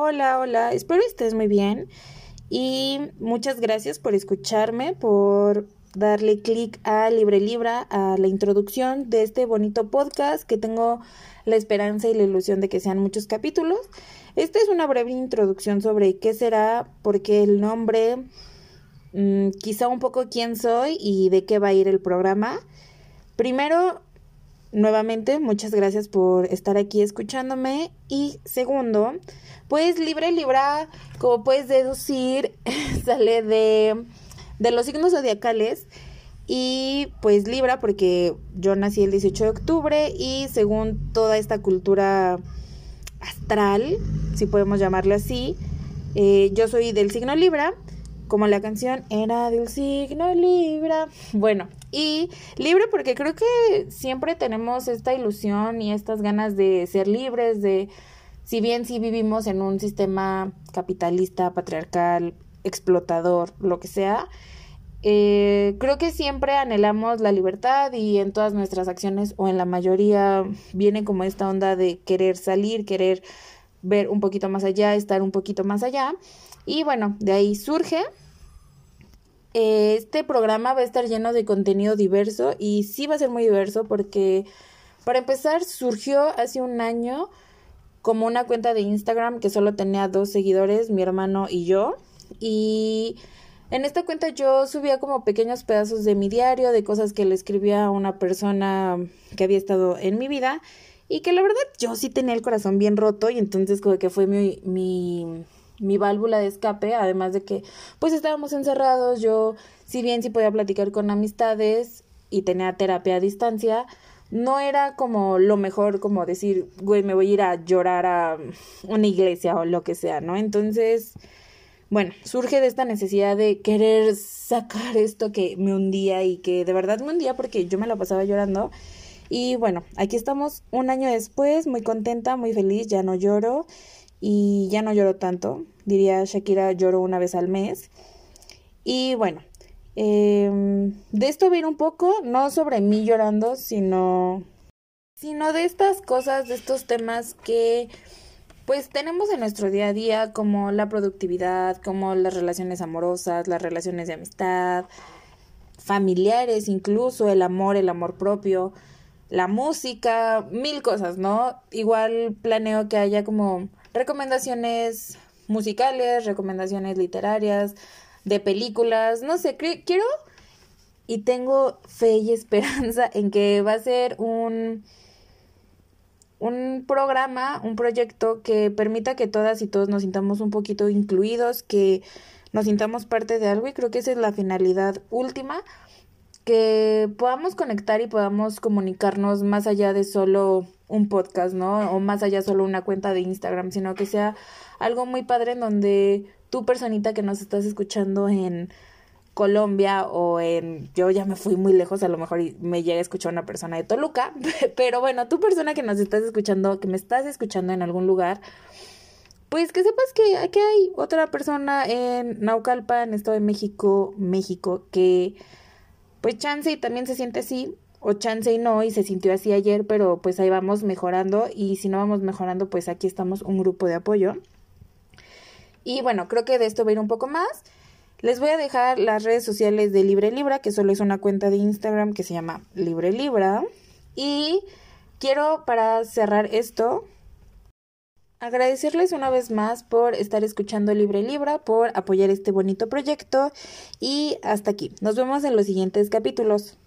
Hola, hola, espero estés muy bien y muchas gracias por escucharme, por darle clic a Libre Libra, a la introducción de este bonito podcast que tengo la esperanza y la ilusión de que sean muchos capítulos. Esta es una breve introducción sobre qué será, por qué el nombre, mm, quizá un poco quién soy y de qué va a ir el programa. Primero, nuevamente, muchas gracias por estar aquí escuchándome. Y segundo, pues Libre Libra, como puedes deducir, sale de, de los signos zodiacales. Y pues Libra, porque yo nací el 18 de octubre y según toda esta cultura astral, si podemos llamarle así, eh, yo soy del signo Libra, como la canción era del signo Libra. Bueno, y libre porque creo que siempre tenemos esta ilusión y estas ganas de ser libres, de, si bien si vivimos en un sistema capitalista, patriarcal, explotador, lo que sea, eh, creo que siempre anhelamos la libertad y en todas nuestras acciones o en la mayoría viene como esta onda de querer salir, querer ver un poquito más allá, estar un poquito más allá. Y bueno, de ahí surge. Eh, este programa va a estar lleno de contenido diverso y sí va a ser muy diverso porque para empezar surgió hace un año como una cuenta de Instagram que solo tenía dos seguidores, mi hermano y yo. Y en esta cuenta yo subía como pequeños pedazos de mi diario, de cosas que le escribía a una persona que había estado en mi vida y que la verdad yo sí tenía el corazón bien roto y entonces como que fue mi, mi, mi válvula de escape, además de que pues estábamos encerrados, yo si bien sí podía platicar con amistades y tenía terapia a distancia, no era como lo mejor como decir, güey, me voy a ir a llorar a una iglesia o lo que sea, ¿no? Entonces bueno, surge de esta necesidad de querer sacar esto que me hundía y que de verdad me hundía porque yo me la pasaba llorando. Y bueno, aquí estamos un año después, muy contenta, muy feliz, ya no lloro y ya no lloro tanto. Diría Shakira, lloro una vez al mes. Y bueno, eh, de esto viene un poco, no sobre mí llorando, sino, sino de estas cosas, de estos temas que pues tenemos en nuestro día a día como la productividad, como las relaciones amorosas, las relaciones de amistad, familiares, incluso el amor, el amor propio, la música, mil cosas, ¿no? Igual planeo que haya como recomendaciones musicales, recomendaciones literarias, de películas, no sé, quiero y tengo fe y esperanza en que va a ser un un programa, un proyecto que permita que todas y todos nos sintamos un poquito incluidos, que nos sintamos parte de algo y creo que esa es la finalidad última, que podamos conectar y podamos comunicarnos más allá de solo un podcast, ¿no? O más allá solo una cuenta de Instagram, sino que sea algo muy padre en donde tú personita que nos estás escuchando en Colombia o en, yo ya me fui muy lejos, a lo mejor me llega a escuchar una persona de Toluca, pero bueno, tú persona que nos estás escuchando, que me estás escuchando en algún lugar, pues que sepas que aquí hay otra persona en Naucalpan, Estado de México, México, que pues chance y también se siente así, o chance y no, y se sintió así ayer, pero pues ahí vamos mejorando, y si no vamos mejorando, pues aquí estamos un grupo de apoyo. Y bueno, creo que de esto va a ir un poco más. Les voy a dejar las redes sociales de Libre Libra, que solo es una cuenta de Instagram que se llama Libre Libra. Y quiero para cerrar esto agradecerles una vez más por estar escuchando Libre Libra, por apoyar este bonito proyecto y hasta aquí. Nos vemos en los siguientes capítulos.